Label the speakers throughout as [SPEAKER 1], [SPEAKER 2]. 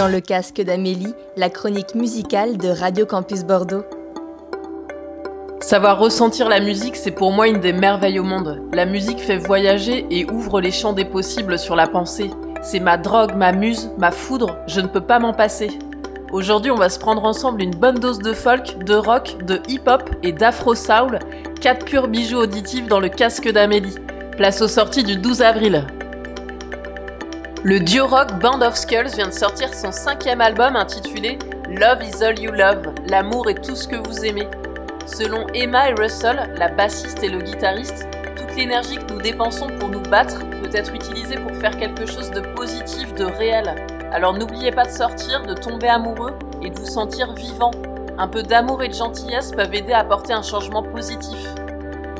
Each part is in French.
[SPEAKER 1] Dans le casque d'Amélie, la chronique musicale de Radio Campus Bordeaux.
[SPEAKER 2] Savoir ressentir la musique, c'est pour moi une des merveilles au monde. La musique fait voyager et ouvre les champs des possibles sur la pensée. C'est ma drogue, ma muse, ma foudre, je ne peux pas m'en passer. Aujourd'hui, on va se prendre ensemble une bonne dose de folk, de rock, de hip-hop et d'afro-soul, quatre purs bijoux auditifs dans le casque d'Amélie. Place aux sorties du 12 avril. Le duo rock Band of Skulls vient de sortir son cinquième album intitulé Love is All You Love, l'amour est tout ce que vous aimez. Selon Emma et Russell, la bassiste et le guitariste, toute l'énergie que nous dépensons pour nous battre peut être utilisée pour faire quelque chose de positif, de réel. Alors n'oubliez pas de sortir, de tomber amoureux et de vous sentir vivant. Un peu d'amour et de gentillesse peuvent aider à apporter un changement positif.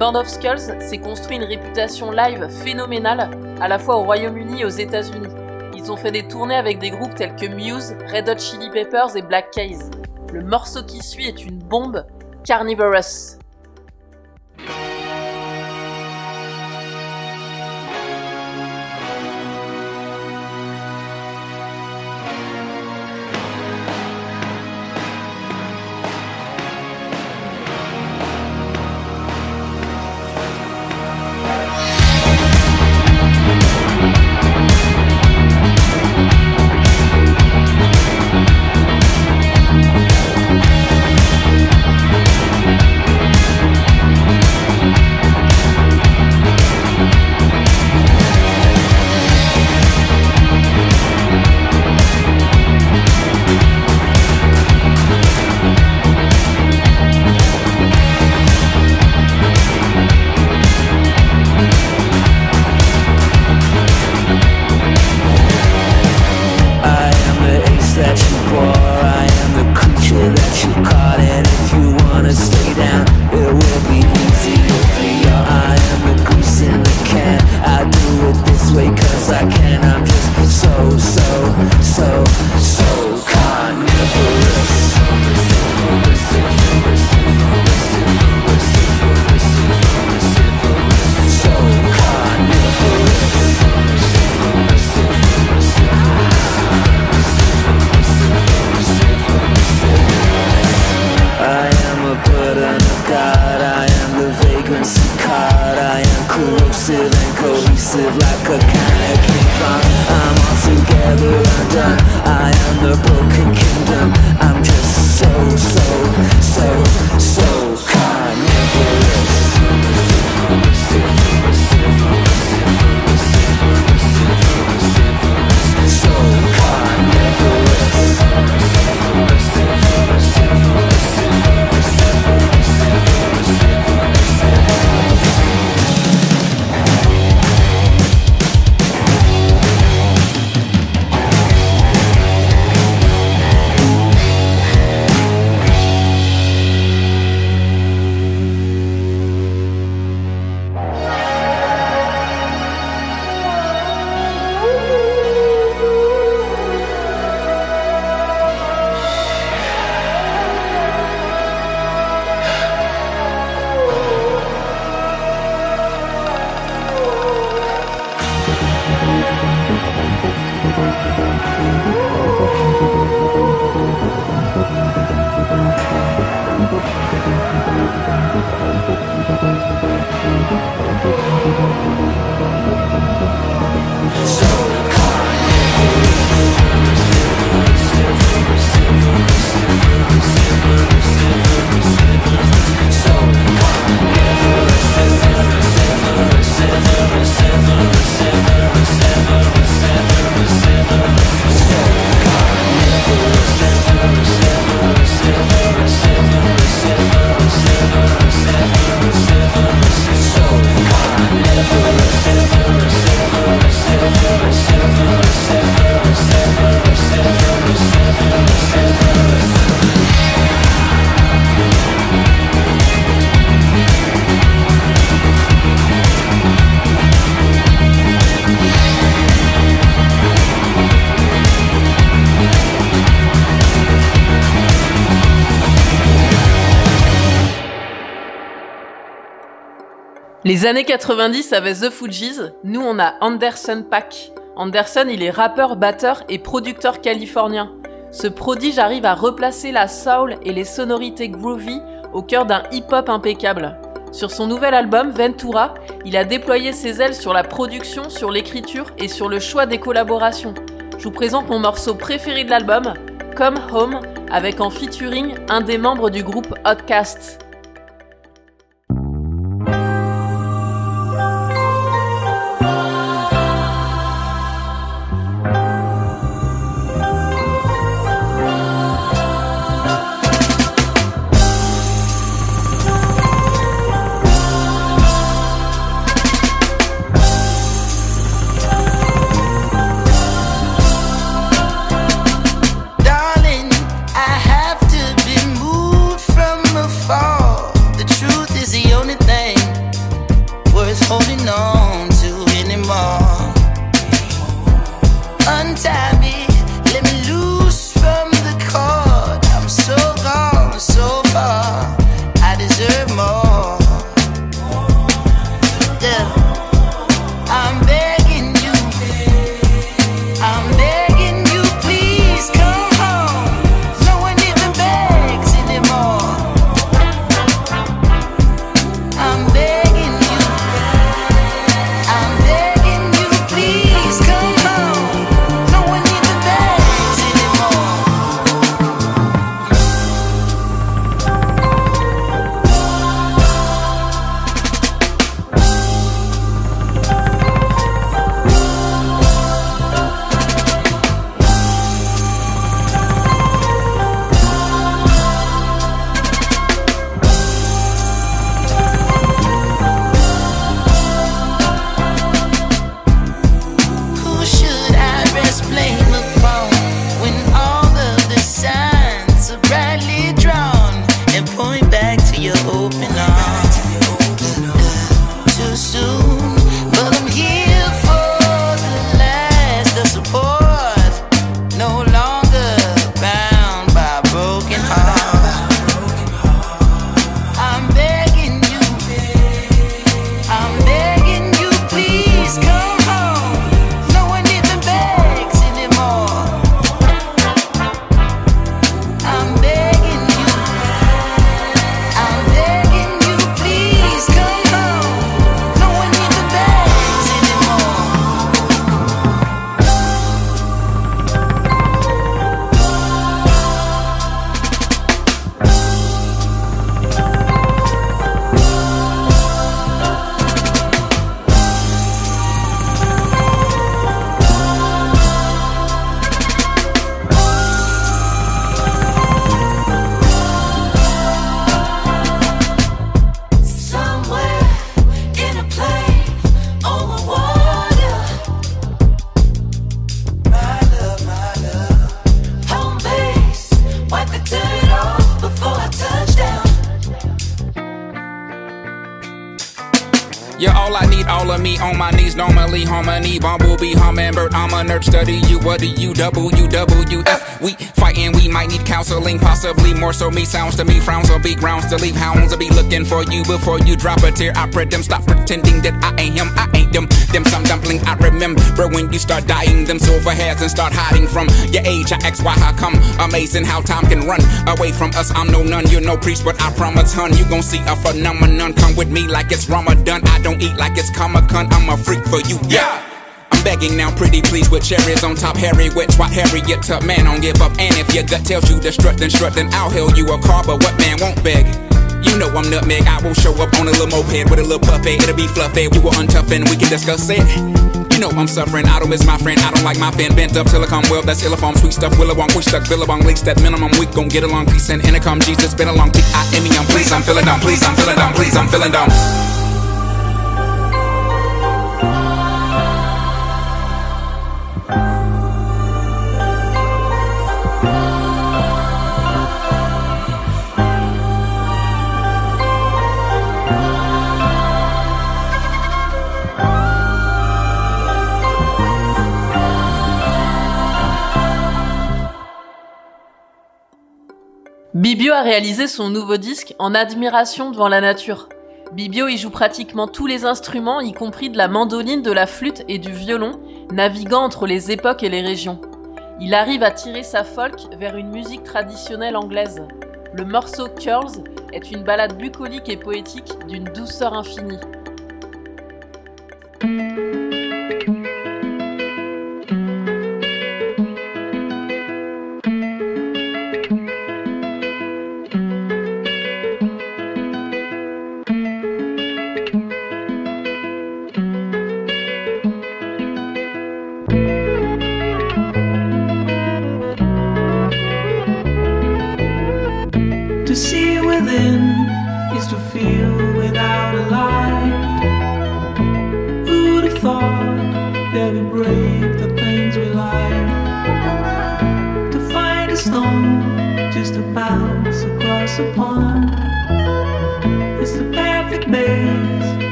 [SPEAKER 2] Band of Skulls s'est construit une réputation live phénoménale, à la fois au Royaume-Uni et aux États-Unis. Ils ont fait des tournées avec des groupes tels que Muse, Red Hot Chili Peppers et Black Keys. Le morceau qui suit est une bombe, Carnivorous. Les années 90 avec The Fugees, nous on a Anderson Pack.
[SPEAKER 3] Anderson, il est rappeur, batteur et producteur californien. Ce prodige arrive à replacer la soul et les sonorités groovy au cœur d'un hip-hop impeccable. Sur son nouvel album, Ventura, il a déployé ses ailes sur la production, sur l'écriture et sur le choix des collaborations. Je vous présente mon morceau préféré de l'album, Come Home, avec en featuring un des membres du groupe Outcast.
[SPEAKER 4] Normally harmony, bumblebee, hummingbird. I'm a nerd, study you. What do you W W F? We fighting, we might need counseling, possibly more so. Me sounds to me, frowns on be grounds to leave hounds. I'll be looking for you before you drop a tear. I pray them stop pretending that I ain't him, I ain't them. Them some dumpling I remember when you start dying them silver hairs and start hiding from your age. I ask why, how come? Amazing how time can run away from us. I'm no nun, you're no priest, but I promise, hun, you gon' see a phenomenon. Come with me like it's Ramadan. I don't eat like it's Comic Con. I'm a freak for you, yeah. I'm begging now, pretty please, with cherries on top. Harry, wet, Harry Harriet, tough man, don't give up. And if your gut tells you to strut, then strut, then I'll hail you a car. But what man won't beg? You know I'm nutmeg. I will show up on a little moped with a little puppet. It'll be fluffy. We will untough and we can discuss it. You know I'm suffering. I don't miss my friend. I don't like my fan bent up silicone well. That's illiform, sweet stuff. Willowong, push stuck, billabong, leaks that minimum. We gon' get along. Peace and intercom. Jesus, been a long peak. I am me. I'm please. I'm feeling down. Please, I'm feeling down. Please, I'm feeling down.
[SPEAKER 3] Bibio a réalisé son nouveau disque en admiration devant la nature. Bibio y joue pratiquement tous les instruments, y compris de la mandoline, de la flûte et du violon.
[SPEAKER 5] naviguant entre les époques et les régions. Il arrive à tirer sa folk vers une musique traditionnelle anglaise. Le morceau Curls est une ballade bucolique et poétique d'une douceur infinie.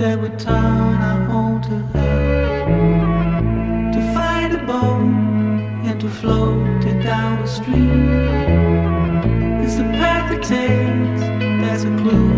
[SPEAKER 5] There were I hold to her to find a boat and to float it down the stream. It's the path it takes that's a clue.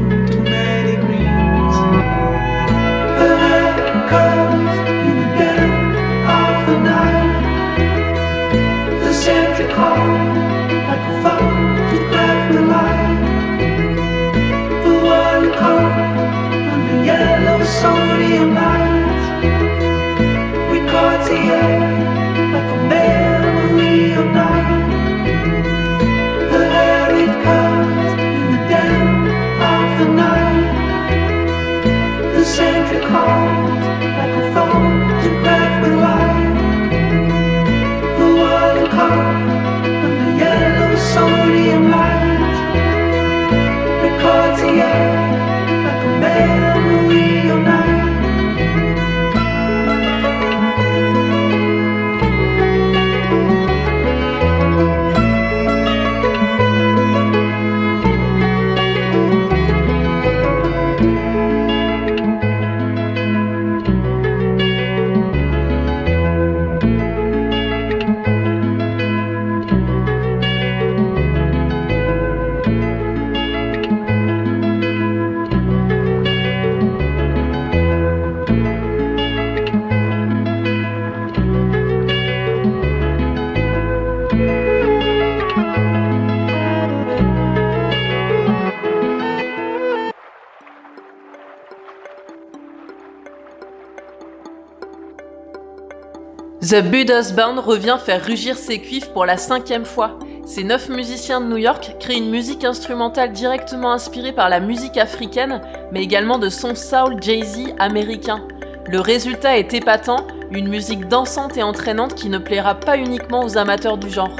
[SPEAKER 5] Buddha's Band revient faire rugir ses cuivres pour la cinquième fois. Ces neuf musiciens de New York créent une musique instrumentale directement inspirée par la musique africaine, mais également de son soul Jay-Z américain. Le résultat est épatant, une musique dansante et entraînante qui ne plaira pas uniquement aux amateurs du genre.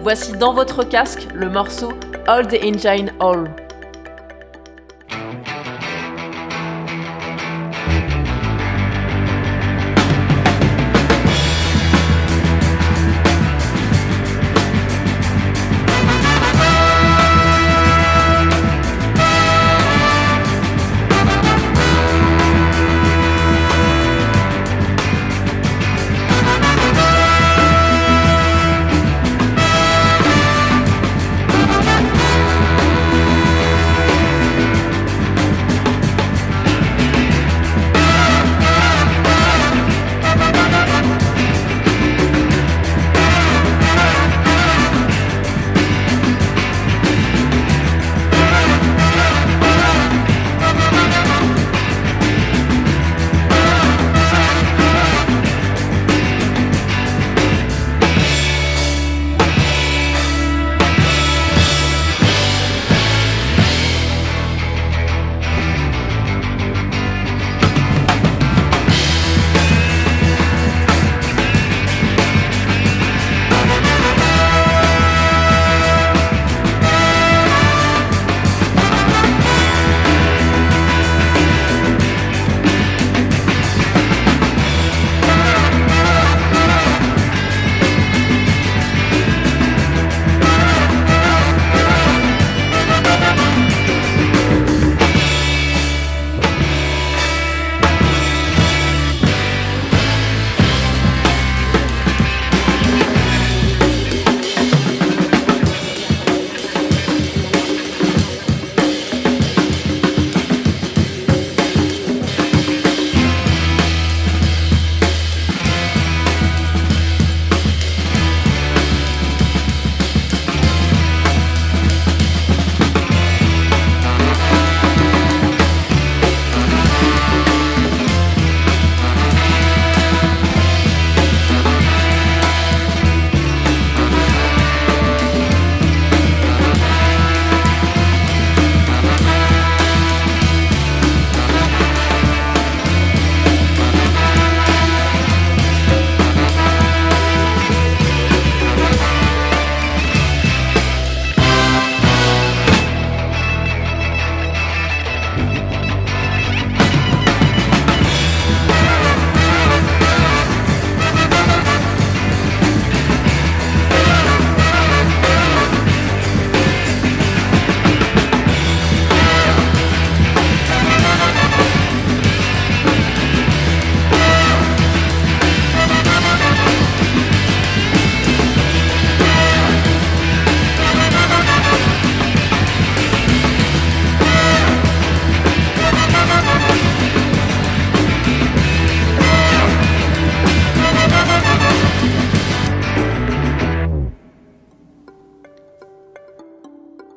[SPEAKER 5] Voici dans votre casque le morceau All the Engine All.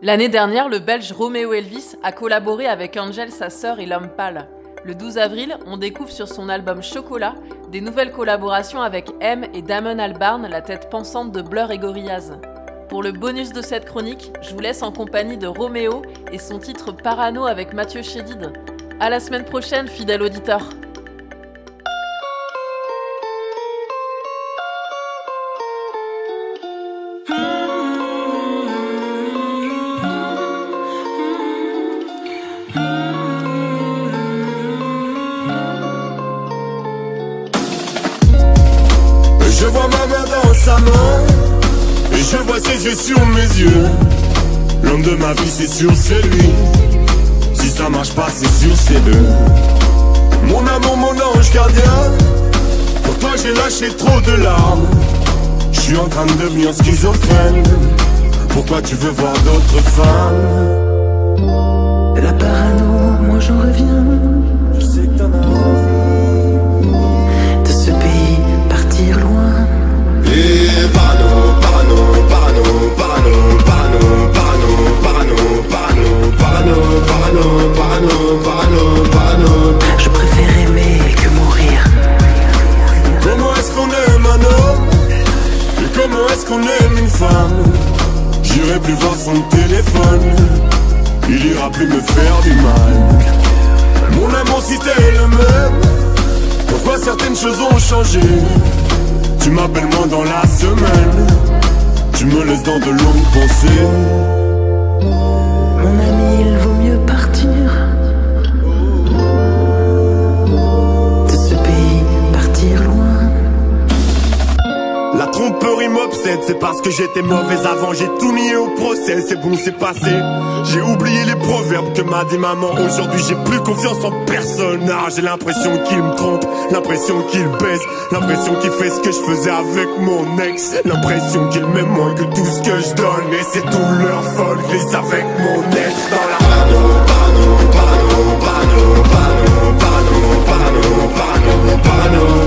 [SPEAKER 2] L'année dernière, le belge Romeo Elvis a collaboré avec Angel, sa sœur et l'homme pâle. Le 12 avril, on découvre sur son album Chocolat des nouvelles collaborations avec M et Damon Albarn, la tête pensante de Blur et Gorillaz. Pour le bonus de cette chronique, je vous laisse en compagnie de Roméo et son titre Parano avec Mathieu Chédid. À la semaine prochaine, fidèle auditeur.
[SPEAKER 6] Je vois ses yeux sur mes yeux. L'homme de ma vie c'est sûr c'est lui. Si ça marche pas c'est sûr c'est deux. Mon amour mon ange gardien. Pour toi j'ai lâché trop de larmes. Je suis en train de devenir schizophrène. Pourquoi tu veux voir d'autres femmes.
[SPEAKER 7] La parano, moi j'en reviens.
[SPEAKER 6] Je sais que t'en as certaines choses ont changé. Tu m'appelles moins dans la semaine. Tu me laisses dans de longues pensées.
[SPEAKER 7] Mon ami, il vaut mieux
[SPEAKER 6] c'est parce que j'étais mauvaise avant, j'ai tout nié au procès, c'est bon, c'est passé. J'ai oublié les proverbes que m'a dit maman, aujourd'hui j'ai plus confiance en personne. Ah, j'ai l'impression qu'il me trompe, l'impression qu'il baisse, l'impression qu'il fait ce que je faisais avec mon ex, l'impression qu'il m'aime moins que tout ce que je donne, et c'est tout leur faute, glisse avec mon être dans la pano, pano, pano, pano, pano, pano,